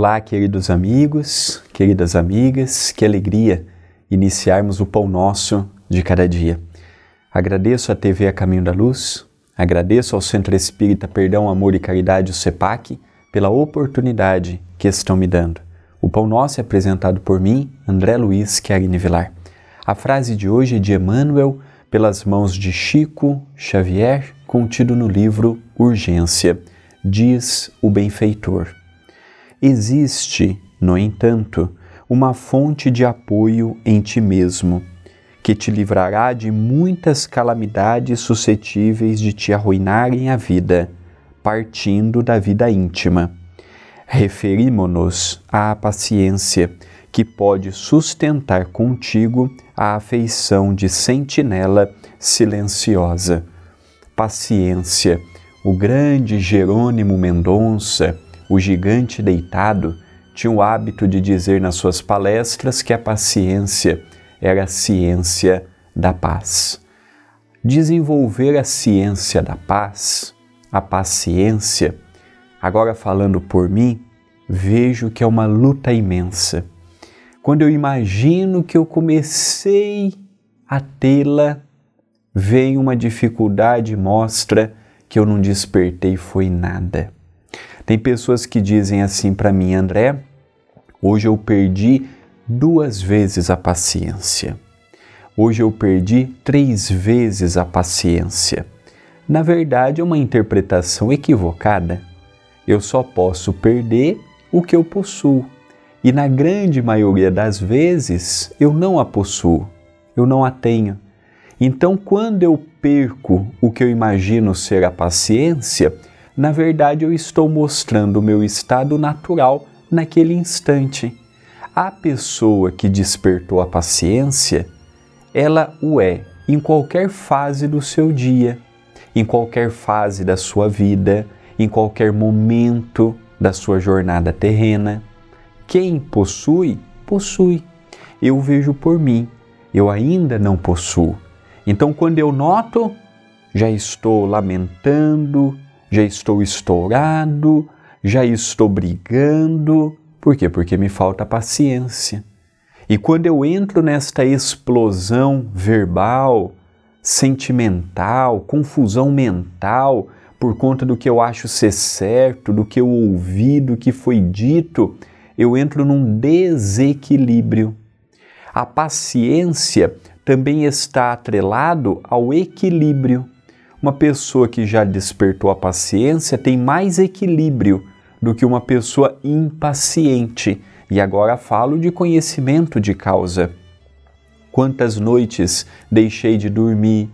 Olá, queridos amigos, queridas amigas, que alegria iniciarmos o pão nosso de cada dia. Agradeço à TV A Caminho da Luz, agradeço ao Centro Espírita Perdão, Amor e Caridade, o CEPAC, pela oportunidade que estão me dando. O pão nosso é apresentado por mim, André Luiz Querini Vilar. A frase de hoje é de Emmanuel, pelas mãos de Chico Xavier, contido no livro Urgência. Diz o benfeitor. Existe, no entanto, uma fonte de apoio em ti mesmo, que te livrará de muitas calamidades suscetíveis de te arruinarem a vida, partindo da vida íntima. Referimo-nos à paciência, que pode sustentar contigo a afeição de sentinela silenciosa. Paciência, o grande Jerônimo Mendonça, o gigante deitado tinha o hábito de dizer nas suas palestras que a paciência era a ciência da paz. Desenvolver a ciência da paz, a paciência, agora falando por mim, vejo que é uma luta imensa. Quando eu imagino que eu comecei a tê-la, vem uma dificuldade e mostra que eu não despertei foi nada. Tem pessoas que dizem assim para mim, André, hoje eu perdi duas vezes a paciência. Hoje eu perdi três vezes a paciência. Na verdade, é uma interpretação equivocada. Eu só posso perder o que eu possuo. E na grande maioria das vezes eu não a possuo, eu não a tenho. Então, quando eu perco o que eu imagino ser a paciência, na verdade eu estou mostrando o meu estado natural naquele instante. A pessoa que despertou a paciência, ela o é em qualquer fase do seu dia, em qualquer fase da sua vida, em qualquer momento da sua jornada terrena. Quem possui, possui. Eu vejo por mim, eu ainda não possuo. Então, quando eu noto, já estou lamentando, já estou estourado, já estou brigando. Por quê? Porque me falta paciência. E quando eu entro nesta explosão verbal, sentimental, confusão mental, por conta do que eu acho ser certo, do que eu ouvi, do que foi dito, eu entro num desequilíbrio. A paciência também está atrelado ao equilíbrio. Uma pessoa que já despertou a paciência tem mais equilíbrio do que uma pessoa impaciente. E agora falo de conhecimento de causa. Quantas noites deixei de dormir,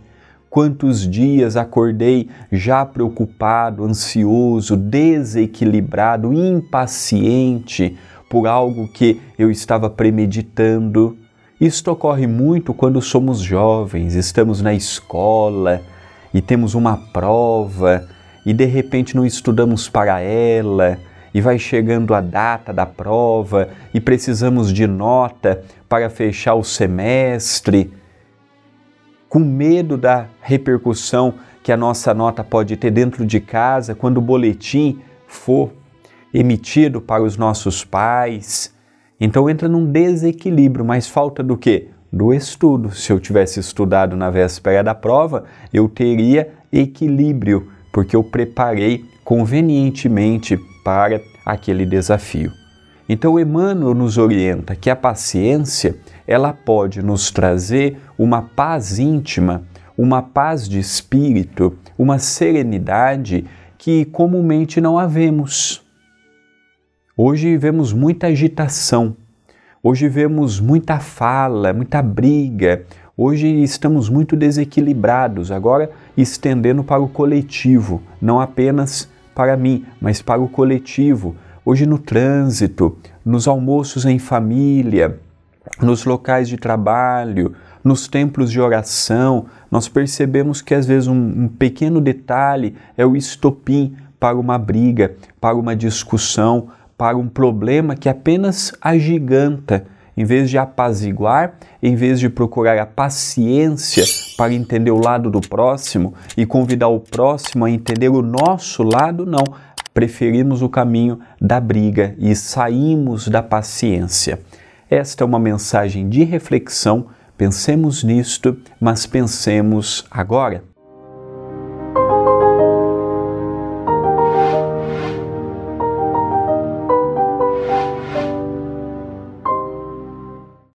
quantos dias acordei já preocupado, ansioso, desequilibrado, impaciente por algo que eu estava premeditando. Isto ocorre muito quando somos jovens, estamos na escola, e temos uma prova e de repente não estudamos para ela e vai chegando a data da prova e precisamos de nota para fechar o semestre, com medo da repercussão que a nossa nota pode ter dentro de casa quando o boletim for emitido para os nossos pais. Então entra num desequilíbrio, mas falta do quê? Do estudo. Se eu tivesse estudado na véspera da prova, eu teria equilíbrio, porque eu preparei convenientemente para aquele desafio. Então Emmanuel nos orienta que a paciência, ela pode nos trazer uma paz íntima, uma paz de espírito, uma serenidade que comumente não havemos. Hoje vemos muita agitação, Hoje vemos muita fala, muita briga. Hoje estamos muito desequilibrados, agora estendendo para o coletivo, não apenas para mim, mas para o coletivo. Hoje no trânsito, nos almoços em família, nos locais de trabalho, nos templos de oração, nós percebemos que às vezes um, um pequeno detalhe é o estopim para uma briga, para uma discussão, para um problema que apenas agiganta, em vez de apaziguar, em vez de procurar a paciência para entender o lado do próximo e convidar o próximo a entender o nosso lado, não. preferimos o caminho da briga e saímos da paciência. Esta é uma mensagem de reflexão. Pensemos nisto, mas pensemos agora.